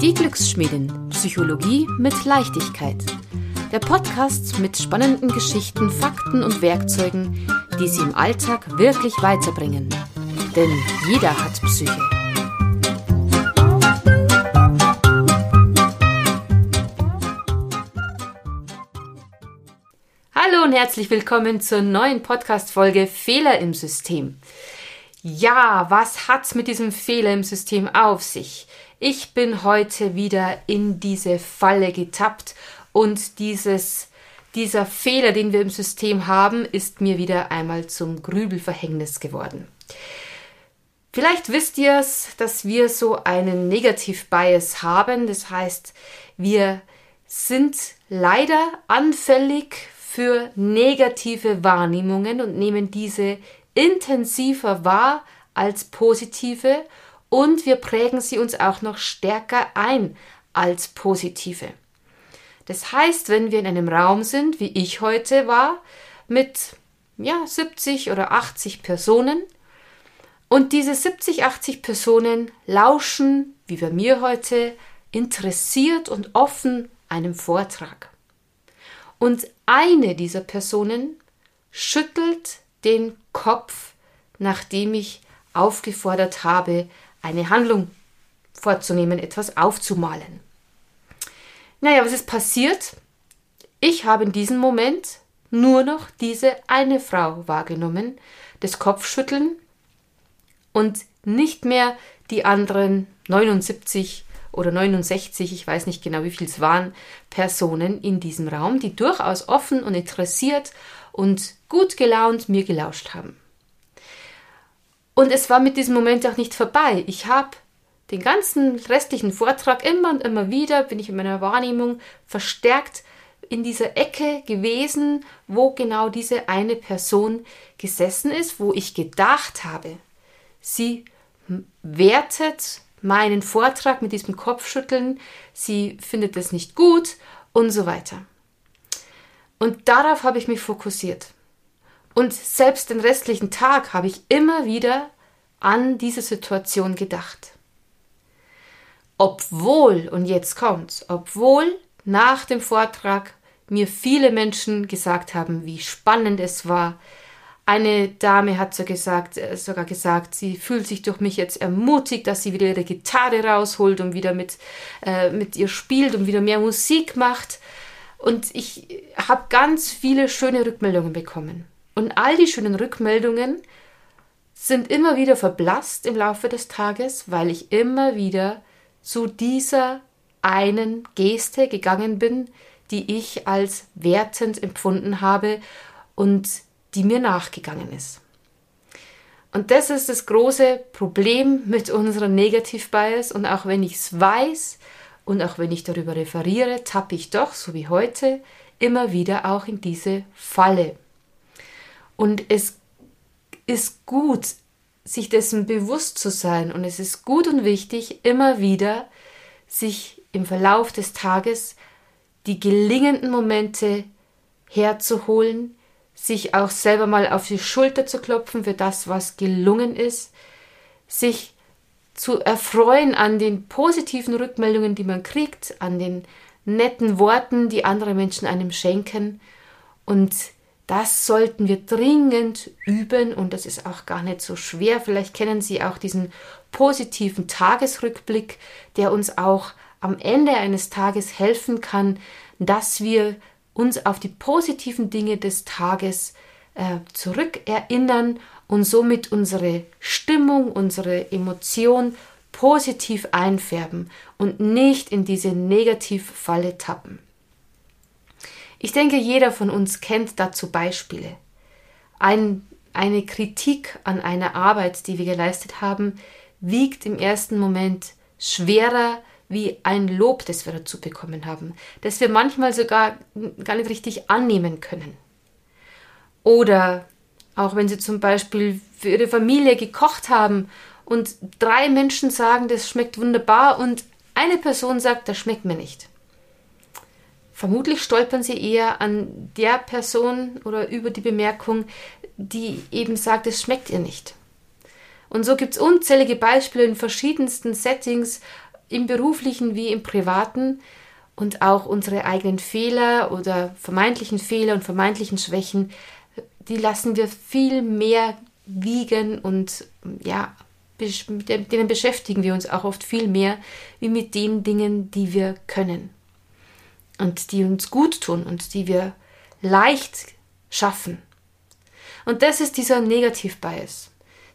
Die Glücksschmiedin. Psychologie mit Leichtigkeit. Der Podcast mit spannenden Geschichten, Fakten und Werkzeugen, die Sie im Alltag wirklich weiterbringen. Denn jeder hat Psyche. Hallo und herzlich willkommen zur neuen Podcast-Folge Fehler im System. Ja, was hat's mit diesem Fehler im System auf sich? Ich bin heute wieder in diese Falle getappt und dieses, dieser Fehler, den wir im System haben, ist mir wieder einmal zum Grübelverhängnis geworden. Vielleicht wisst ihr es, dass wir so einen Negativ-Bias haben. Das heißt, wir sind leider anfällig für negative Wahrnehmungen und nehmen diese intensiver wahr als positive und wir prägen sie uns auch noch stärker ein als positive. Das heißt, wenn wir in einem Raum sind, wie ich heute war, mit ja, 70 oder 80 Personen und diese 70, 80 Personen lauschen, wie bei mir heute, interessiert und offen einem Vortrag. Und eine dieser Personen schüttelt den Kopf, nachdem ich aufgefordert habe, eine Handlung vorzunehmen, etwas aufzumalen. Naja, was ist passiert? Ich habe in diesem Moment nur noch diese eine Frau wahrgenommen, das Kopfschütteln und nicht mehr die anderen 79 oder 69, ich weiß nicht genau, wie viel es waren, Personen in diesem Raum, die durchaus offen und interessiert und gut gelaunt mir gelauscht haben. Und es war mit diesem Moment auch nicht vorbei. Ich habe den ganzen restlichen Vortrag immer und immer wieder, bin ich in meiner Wahrnehmung verstärkt in dieser Ecke gewesen, wo genau diese eine Person gesessen ist, wo ich gedacht habe, sie wertet meinen Vortrag mit diesem Kopfschütteln, sie findet es nicht gut und so weiter. Und darauf habe ich mich fokussiert. Und selbst den restlichen Tag habe ich immer wieder an diese Situation gedacht. Obwohl, und jetzt kommt's, obwohl nach dem Vortrag mir viele Menschen gesagt haben, wie spannend es war. Eine Dame hat so gesagt, äh, sogar gesagt, sie fühlt sich durch mich jetzt ermutigt, dass sie wieder ihre Gitarre rausholt und wieder mit, äh, mit ihr spielt und wieder mehr Musik macht. Und ich habe ganz viele schöne Rückmeldungen bekommen. Und all die schönen Rückmeldungen sind immer wieder verblasst im Laufe des Tages, weil ich immer wieder zu dieser einen Geste gegangen bin, die ich als wertend empfunden habe und die mir nachgegangen ist. Und das ist das große Problem mit unserer Negativ-Bias. Und auch wenn ich es weiß und auch wenn ich darüber referiere, tappe ich doch, so wie heute, immer wieder auch in diese Falle. Und es ist gut, sich dessen bewusst zu sein. Und es ist gut und wichtig, immer wieder sich im Verlauf des Tages die gelingenden Momente herzuholen, sich auch selber mal auf die Schulter zu klopfen für das, was gelungen ist, sich zu erfreuen an den positiven Rückmeldungen, die man kriegt, an den netten Worten, die andere Menschen einem schenken und das sollten wir dringend üben und das ist auch gar nicht so schwer. Vielleicht kennen Sie auch diesen positiven Tagesrückblick, der uns auch am Ende eines Tages helfen kann, dass wir uns auf die positiven Dinge des Tages äh, zurückerinnern und somit unsere Stimmung, unsere Emotion positiv einfärben und nicht in diese Negativfalle tappen. Ich denke, jeder von uns kennt dazu Beispiele. Ein, eine Kritik an einer Arbeit, die wir geleistet haben, wiegt im ersten Moment schwerer wie ein Lob, das wir dazu bekommen haben, das wir manchmal sogar gar nicht richtig annehmen können. Oder auch wenn Sie zum Beispiel für Ihre Familie gekocht haben und drei Menschen sagen, das schmeckt wunderbar und eine Person sagt, das schmeckt mir nicht. Vermutlich stolpern sie eher an der Person oder über die Bemerkung, die eben sagt, es schmeckt ihr nicht. Und so gibt es unzählige Beispiele in verschiedensten Settings, im beruflichen wie im privaten und auch unsere eigenen Fehler oder vermeintlichen Fehler und vermeintlichen Schwächen, die lassen wir viel mehr wiegen und ja, mit denen beschäftigen wir uns auch oft viel mehr wie mit den Dingen, die wir können und die uns gut tun und die wir leicht schaffen. Und das ist dieser Negativ-Bias,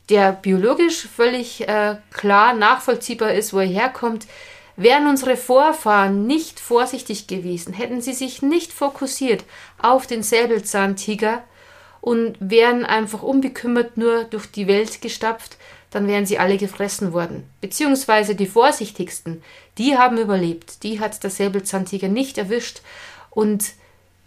der biologisch völlig äh, klar nachvollziehbar ist, wo er herkommt. Wären unsere Vorfahren nicht vorsichtig gewesen, hätten sie sich nicht fokussiert auf den Säbelzahntiger und wären einfach unbekümmert nur durch die Welt gestapft, dann wären sie alle gefressen worden. Beziehungsweise die vorsichtigsten, die haben überlebt. Die hat der Säbelzahntiger nicht erwischt. Und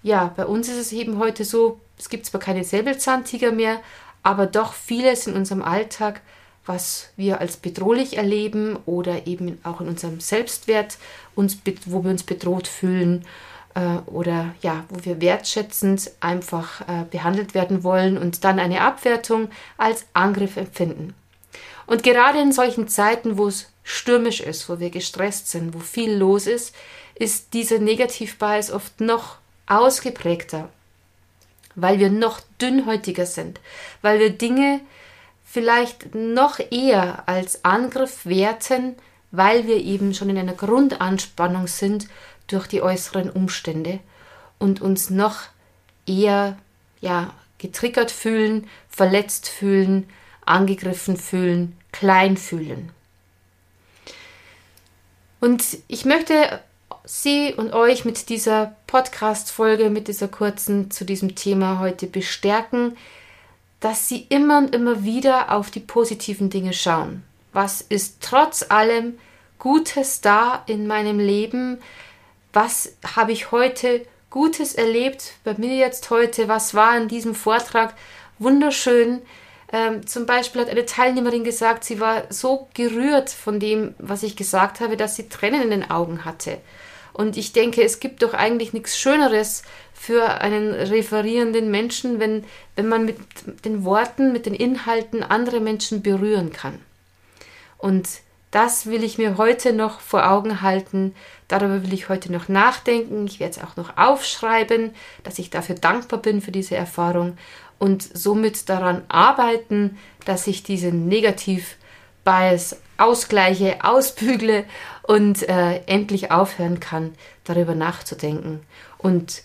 ja, bei uns ist es eben heute so, es gibt zwar keine Säbelzahntiger mehr, aber doch vieles in unserem Alltag, was wir als bedrohlich erleben oder eben auch in unserem Selbstwert, uns, wo wir uns bedroht fühlen äh, oder ja, wo wir wertschätzend einfach äh, behandelt werden wollen und dann eine Abwertung als Angriff empfinden. Und gerade in solchen Zeiten, wo es stürmisch ist, wo wir gestresst sind, wo viel los ist, ist dieser Negativbias oft noch ausgeprägter, weil wir noch dünnhäutiger sind, weil wir Dinge vielleicht noch eher als Angriff werten, weil wir eben schon in einer Grundanspannung sind durch die äußeren Umstände und uns noch eher ja getriggert fühlen, verletzt fühlen, angegriffen fühlen, klein fühlen. Und ich möchte Sie und euch mit dieser Podcast-Folge, mit dieser kurzen zu diesem Thema heute bestärken, dass Sie immer und immer wieder auf die positiven Dinge schauen. Was ist trotz allem Gutes da in meinem Leben? Was habe ich heute Gutes erlebt bei mir jetzt heute? Was war in diesem Vortrag wunderschön? Ähm, zum Beispiel hat eine Teilnehmerin gesagt, sie war so gerührt von dem, was ich gesagt habe, dass sie Tränen in den Augen hatte. Und ich denke, es gibt doch eigentlich nichts Schöneres für einen referierenden Menschen, wenn, wenn man mit den Worten, mit den Inhalten andere Menschen berühren kann. Und das will ich mir heute noch vor Augen halten. Darüber will ich heute noch nachdenken. Ich werde es auch noch aufschreiben, dass ich dafür dankbar bin für diese Erfahrung und somit daran arbeiten, dass ich diesen Negativ-Bias ausgleiche, ausbügle und äh, endlich aufhören kann, darüber nachzudenken. Und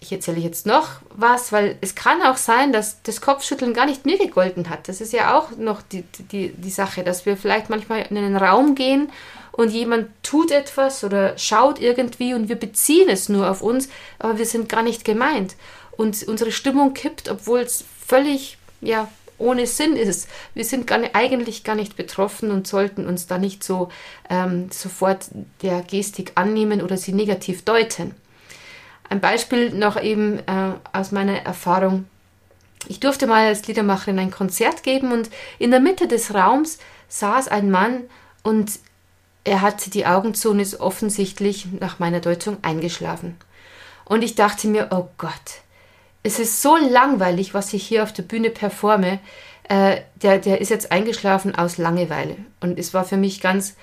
ich erzähle jetzt noch was, weil es kann auch sein, dass das Kopfschütteln gar nicht mir gegolten hat. Das ist ja auch noch die, die, die Sache, dass wir vielleicht manchmal in einen Raum gehen und jemand tut etwas oder schaut irgendwie und wir beziehen es nur auf uns, aber wir sind gar nicht gemeint und unsere Stimmung kippt, obwohl es völlig ja, ohne Sinn ist. Wir sind gar nicht, eigentlich gar nicht betroffen und sollten uns da nicht so ähm, sofort der Gestik annehmen oder sie negativ deuten. Ein Beispiel noch eben äh, aus meiner Erfahrung. Ich durfte mal als Liedermacherin ein Konzert geben und in der Mitte des Raums saß ein Mann und er hatte die Augen zu und ist offensichtlich nach meiner Deutung eingeschlafen. Und ich dachte mir, oh Gott, es ist so langweilig, was ich hier auf der Bühne performe. Äh, der, der ist jetzt eingeschlafen aus Langeweile. Und es war für mich ganz,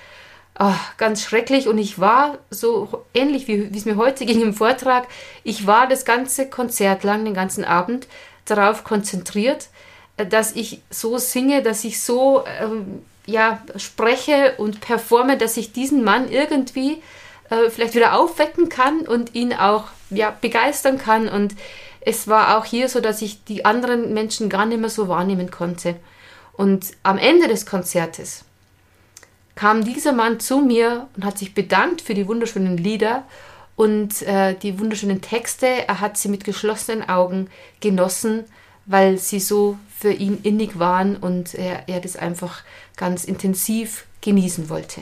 oh, ganz schrecklich. Und ich war so ähnlich, wie, wie es mir heute ging im Vortrag. Ich war das ganze Konzert lang, den ganzen Abend, darauf konzentriert, äh, dass ich so singe, dass ich so ähm, ja, spreche und performe, dass ich diesen Mann irgendwie äh, vielleicht wieder aufwecken kann und ihn auch ja, begeistern kann. Und es war auch hier so, dass ich die anderen Menschen gar nicht mehr so wahrnehmen konnte. Und am Ende des Konzertes kam dieser Mann zu mir und hat sich bedankt für die wunderschönen Lieder und äh, die wunderschönen Texte. Er hat sie mit geschlossenen Augen genossen, weil sie so für ihn innig waren und er, er das einfach ganz intensiv genießen wollte.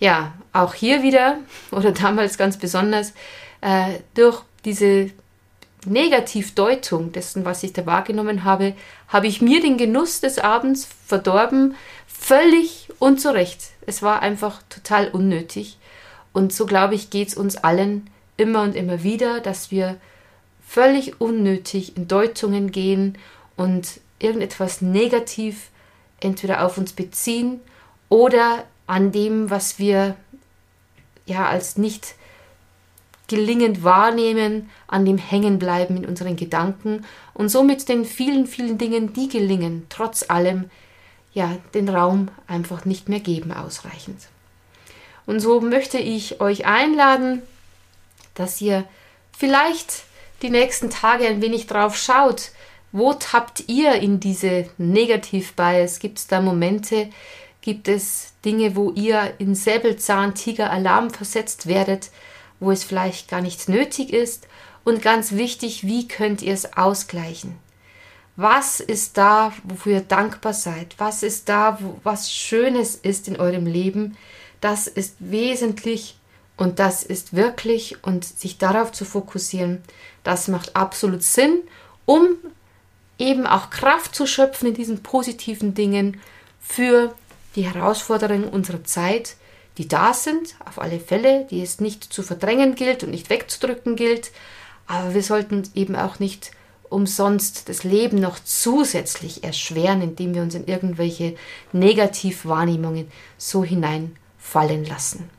Ja, auch hier wieder oder damals ganz besonders äh, durch diese Negativdeutung dessen, was ich da wahrgenommen habe, habe ich mir den Genuss des Abends verdorben, völlig unzurecht. Es war einfach total unnötig. Und so glaube ich, geht es uns allen immer und immer wieder, dass wir völlig unnötig in Deutungen gehen und irgendetwas negativ entweder auf uns beziehen oder an dem, was wir ja als nicht gelingend wahrnehmen, an dem hängen bleiben in unseren Gedanken und somit den vielen, vielen Dingen, die gelingen, trotz allem, ja, den Raum einfach nicht mehr geben ausreichend. Und so möchte ich euch einladen, dass ihr vielleicht die nächsten Tage ein wenig drauf schaut, wo tappt ihr in diese Negativ-Bias? Gibt es da Momente, gibt es Dinge, wo ihr in Säbelzahntiger-Alarm versetzt werdet, wo es vielleicht gar nicht nötig ist? Und ganz wichtig, wie könnt ihr es ausgleichen? Was ist da, wofür ihr dankbar seid? Was ist da, wo, was Schönes ist in eurem Leben? Das ist wesentlich und das ist wirklich und sich darauf zu fokussieren, das macht absolut Sinn, um eben auch Kraft zu schöpfen in diesen positiven Dingen für die Herausforderungen unserer Zeit, die da sind, auf alle Fälle, die es nicht zu verdrängen gilt und nicht wegzudrücken gilt, aber wir sollten eben auch nicht umsonst das Leben noch zusätzlich erschweren, indem wir uns in irgendwelche Negativwahrnehmungen so hineinfallen lassen.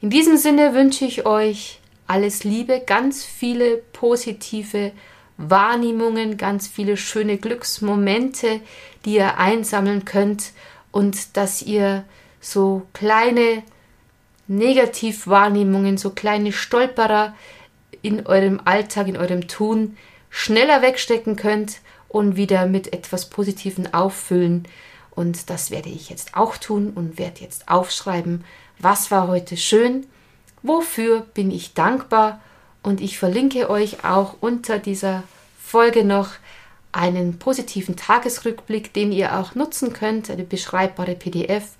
In diesem Sinne wünsche ich euch alles Liebe, ganz viele positive Wahrnehmungen, ganz viele schöne Glücksmomente, die ihr einsammeln könnt und dass ihr so kleine Negativwahrnehmungen, so kleine Stolperer in eurem Alltag, in eurem Tun schneller wegstecken könnt und wieder mit etwas Positiven auffüllen. Und das werde ich jetzt auch tun und werde jetzt aufschreiben, was war heute schön, wofür bin ich dankbar und ich verlinke euch auch unter dieser Folge noch einen positiven Tagesrückblick, den ihr auch nutzen könnt, eine beschreibbare PDF,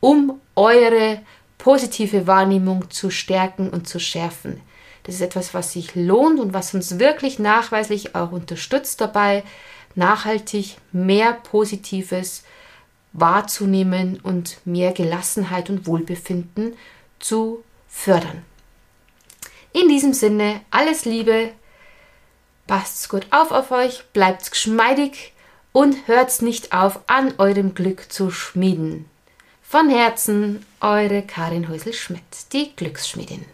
um eure positive Wahrnehmung zu stärken und zu schärfen. Das ist etwas, was sich lohnt und was uns wirklich nachweislich auch unterstützt dabei, nachhaltig mehr Positives wahrzunehmen und mehr Gelassenheit und Wohlbefinden zu fördern. In diesem Sinne, alles Liebe, passt's gut auf auf euch, bleibt's geschmeidig und hört's nicht auf, an eurem Glück zu schmieden. Von Herzen, eure Karin Häusel-Schmidt, die Glücksschmiedin.